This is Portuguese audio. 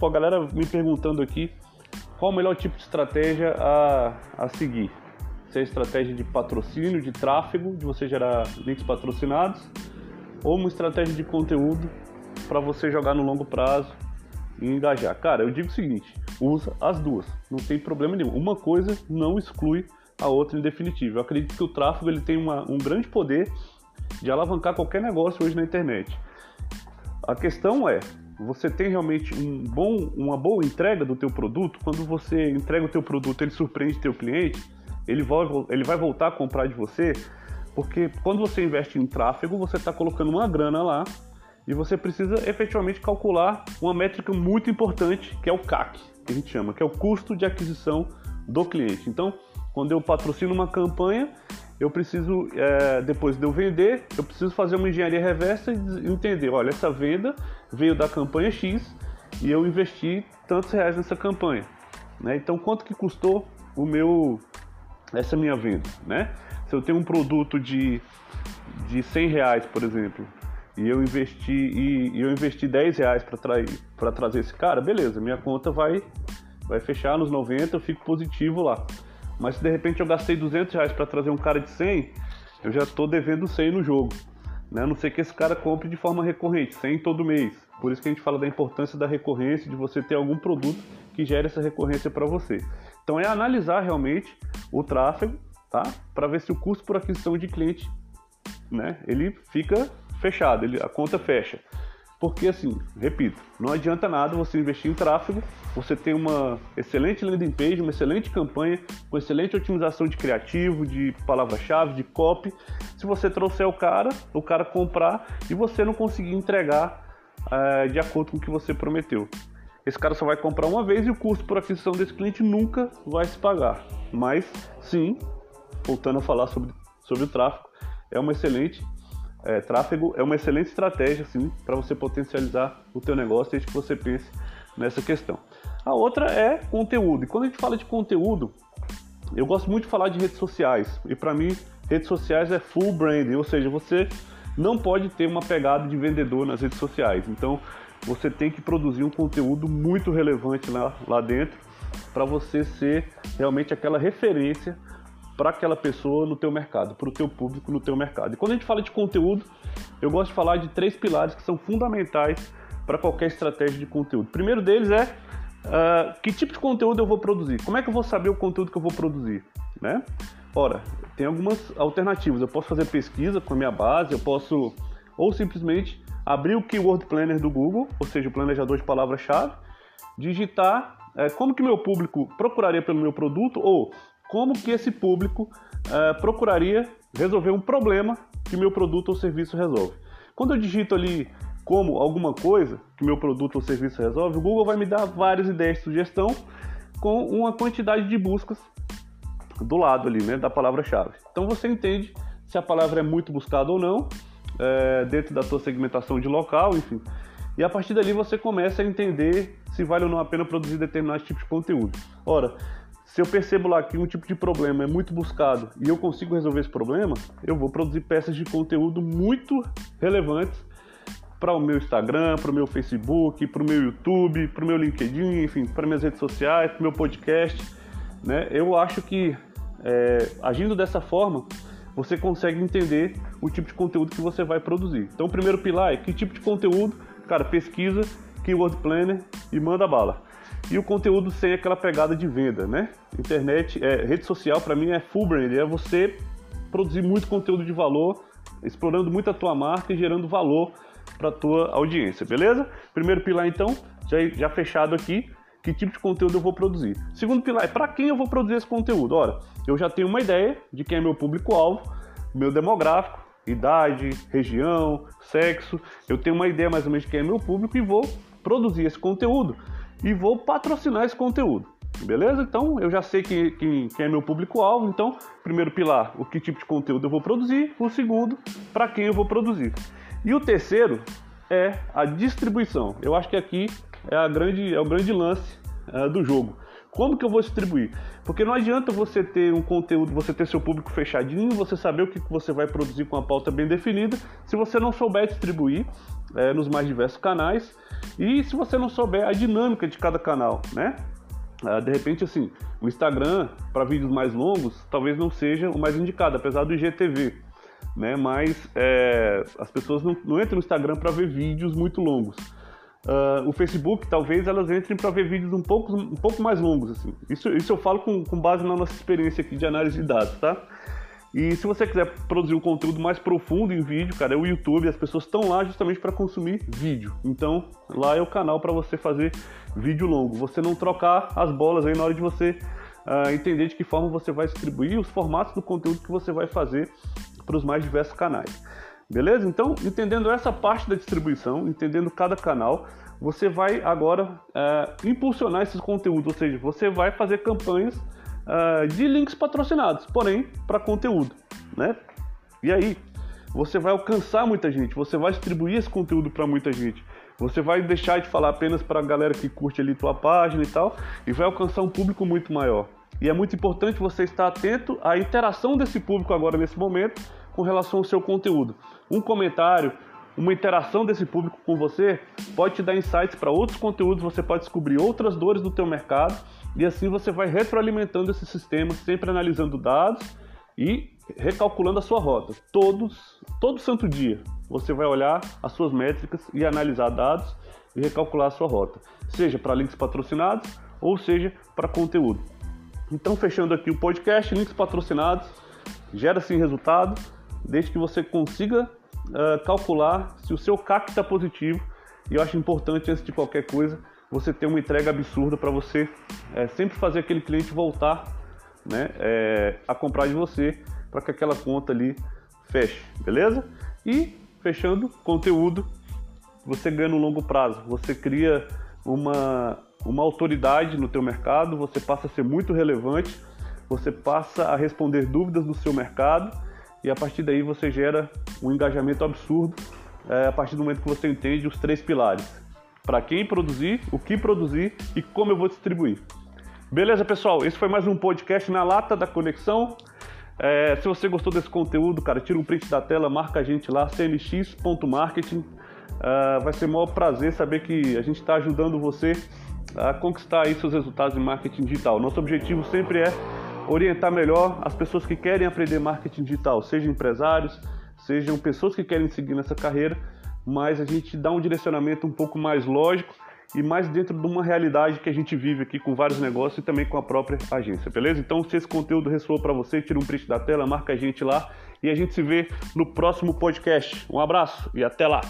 pô, a galera me perguntando aqui qual o melhor tipo de estratégia a, a seguir. Se é estratégia de patrocínio, de tráfego, de você gerar links patrocinados, ou uma estratégia de conteúdo para você jogar no longo prazo e engajar. Cara, eu digo o seguinte: usa as duas, não tem problema nenhum. Uma coisa não exclui a outra em definitivo. Eu acredito que o tráfego ele tem uma, um grande poder de alavancar qualquer negócio hoje na internet. A questão é, você tem realmente um bom, uma boa entrega do teu produto? Quando você entrega o teu produto, ele surpreende teu cliente, ele vai, ele vai voltar a comprar de você, porque quando você investe em tráfego, você está colocando uma grana lá e você precisa efetivamente calcular uma métrica muito importante, que é o CAC, que a gente chama, que é o custo de aquisição do cliente. Então, quando eu patrocino uma campanha, eu preciso, é, depois de eu vender, eu preciso fazer uma engenharia reversa e entender, olha, essa venda veio da campanha X e eu investi tantos reais nessa campanha. Né? Então, quanto que custou o meu essa minha venda, né? Se eu tenho um produto de, de 100 reais, por exemplo, e eu investi e, e eu investi 10 reais para trazer esse cara, beleza, minha conta vai vai fechar nos 90, eu fico positivo lá. Mas se de repente eu gastei 200 reais para trazer um cara de 100, eu já estou devendo 100 no jogo. Né? A não ser que esse cara compre de forma recorrente, 100 todo mês. Por isso que a gente fala da importância da recorrência, de você ter algum produto que gere essa recorrência para você. Então é analisar realmente o tráfego, tá? Para ver se o custo por aquisição de cliente, né, ele fica fechado, ele, a conta fecha. Porque assim, repito, não adianta nada você investir em tráfego, você tem uma excelente landing page, uma excelente campanha, com excelente otimização de criativo, de palavra-chave, de copy. Se você trouxer o cara, o cara comprar e você não conseguir entregar é, de acordo com o que você prometeu. Esse cara só vai comprar uma vez e o custo por aquisição desse cliente nunca vai se pagar. Mas sim, voltando a falar sobre, sobre o tráfego, é uma excelente é, tráfego é uma excelente estratégia assim, para você potencializar o teu negócio desde que você pense nessa questão. A outra é conteúdo. E quando a gente fala de conteúdo, eu gosto muito de falar de redes sociais. E para mim, redes sociais é full branding, ou seja, você não pode ter uma pegada de vendedor nas redes sociais. Então, você tem que produzir um conteúdo muito relevante lá, lá dentro para você ser realmente aquela referência para aquela pessoa no teu mercado, para o teu público no teu mercado. E quando a gente fala de conteúdo, eu gosto de falar de três pilares que são fundamentais para qualquer estratégia de conteúdo. O primeiro deles é uh, que tipo de conteúdo eu vou produzir? Como é que eu vou saber o conteúdo que eu vou produzir? Né? Ora, tem algumas alternativas. Eu posso fazer pesquisa com a minha base, eu posso ou simplesmente abrir o Keyword Planner do Google, ou seja, o planejador de palavras-chave, digitar é, como que meu público procuraria pelo meu produto ou como que esse público uh, procuraria resolver um problema que meu produto ou serviço resolve. Quando eu digito ali como alguma coisa que meu produto ou serviço resolve, o Google vai me dar várias ideias de sugestão com uma quantidade de buscas do lado ali, né, da palavra-chave. Então você entende se a palavra é muito buscada ou não, é, dentro da sua segmentação de local, enfim. E a partir dali você começa a entender se vale ou não a pena produzir determinado tipo de conteúdo. Ora, se eu percebo lá que um tipo de problema é muito buscado e eu consigo resolver esse problema, eu vou produzir peças de conteúdo muito relevantes para o meu Instagram, para o meu Facebook, para o meu YouTube, para o meu LinkedIn, enfim, para minhas redes sociais, para o meu podcast. Né? Eu acho que é, agindo dessa forma, você consegue entender o tipo de conteúdo que você vai produzir. Então, o primeiro pilar é que tipo de conteúdo, cara, pesquisa, keyword planner e manda bala e o conteúdo sem aquela pegada de venda, né? Internet, é, rede social para mim é full brand, é você produzir muito conteúdo de valor, explorando muito a tua marca e gerando valor para tua audiência, beleza? Primeiro pilar então, já, já fechado aqui, que tipo de conteúdo eu vou produzir. Segundo pilar é para quem eu vou produzir esse conteúdo. Ora, eu já tenho uma ideia de quem é meu público-alvo, meu demográfico, idade, região, sexo. Eu tenho uma ideia mais ou menos de quem é meu público e vou produzir esse conteúdo e vou patrocinar esse conteúdo. Beleza? Então eu já sei quem, é meu público-alvo. Então, primeiro pilar, o que tipo de conteúdo eu vou produzir. O segundo, para quem eu vou produzir. E o terceiro é a distribuição. Eu acho que aqui é, a grande, é o grande lance é, do jogo. Como que eu vou distribuir? Porque não adianta você ter um conteúdo, você ter seu público fechadinho, você saber o que você vai produzir com a pauta bem definida, se você não souber distribuir é, nos mais diversos canais e se você não souber a dinâmica de cada canal, né? Ah, de repente, assim, o Instagram para vídeos mais longos talvez não seja o mais indicado, apesar do IGTV, né? Mas é, as pessoas não, não entram no Instagram para ver vídeos muito longos. Uh, o Facebook, talvez elas entrem para ver vídeos um pouco, um pouco mais longos. Assim. Isso, isso eu falo com, com base na nossa experiência aqui de análise de dados, tá? E se você quiser produzir um conteúdo mais profundo em vídeo, cara, é o YouTube, as pessoas estão lá justamente para consumir vídeo. Então, lá é o canal para você fazer vídeo longo. Você não trocar as bolas aí na hora de você uh, entender de que forma você vai distribuir os formatos do conteúdo que você vai fazer para os mais diversos canais. Beleza? Então, entendendo essa parte da distribuição, entendendo cada canal, você vai agora é, impulsionar esses conteúdos, ou seja, você vai fazer campanhas é, de links patrocinados, porém para conteúdo, né? E aí, você vai alcançar muita gente, você vai distribuir esse conteúdo para muita gente. Você vai deixar de falar apenas para a galera que curte ali tua página e tal, e vai alcançar um público muito maior. E é muito importante você estar atento à interação desse público agora nesse momento com relação ao seu conteúdo. Um comentário, uma interação desse público com você pode te dar insights para outros conteúdos, você pode descobrir outras dores do teu mercado e assim você vai retroalimentando esse sistema, sempre analisando dados e recalculando a sua rota. Todos, todo santo dia, você vai olhar as suas métricas e analisar dados e recalcular a sua rota, seja para links patrocinados ou seja para conteúdo. Então, fechando aqui o podcast, links patrocinados, gera sim resultado desde que você consiga uh, calcular se o seu CAC está positivo. E eu acho importante, antes de qualquer coisa, você ter uma entrega absurda para você é, sempre fazer aquele cliente voltar né, é, a comprar de você para que aquela conta ali feche, beleza? E fechando, conteúdo, você ganha no longo prazo, você cria uma, uma autoridade no teu mercado, você passa a ser muito relevante, você passa a responder dúvidas do seu mercado e a partir daí você gera um engajamento absurdo é, a partir do momento que você entende os três pilares: para quem produzir, o que produzir e como eu vou distribuir. Beleza, pessoal? Esse foi mais um podcast na lata da conexão. É, se você gostou desse conteúdo, cara, tira um print da tela, marca a gente lá, cnx.marketing. É, vai ser um maior prazer saber que a gente está ajudando você a conquistar aí seus resultados em marketing digital. Nosso objetivo sempre é orientar melhor as pessoas que querem aprender marketing digital, sejam empresários, sejam pessoas que querem seguir nessa carreira, mas a gente dá um direcionamento um pouco mais lógico e mais dentro de uma realidade que a gente vive aqui com vários negócios e também com a própria agência, beleza? Então, se esse conteúdo ressoou para você, tira um print da tela, marca a gente lá e a gente se vê no próximo podcast. Um abraço e até lá!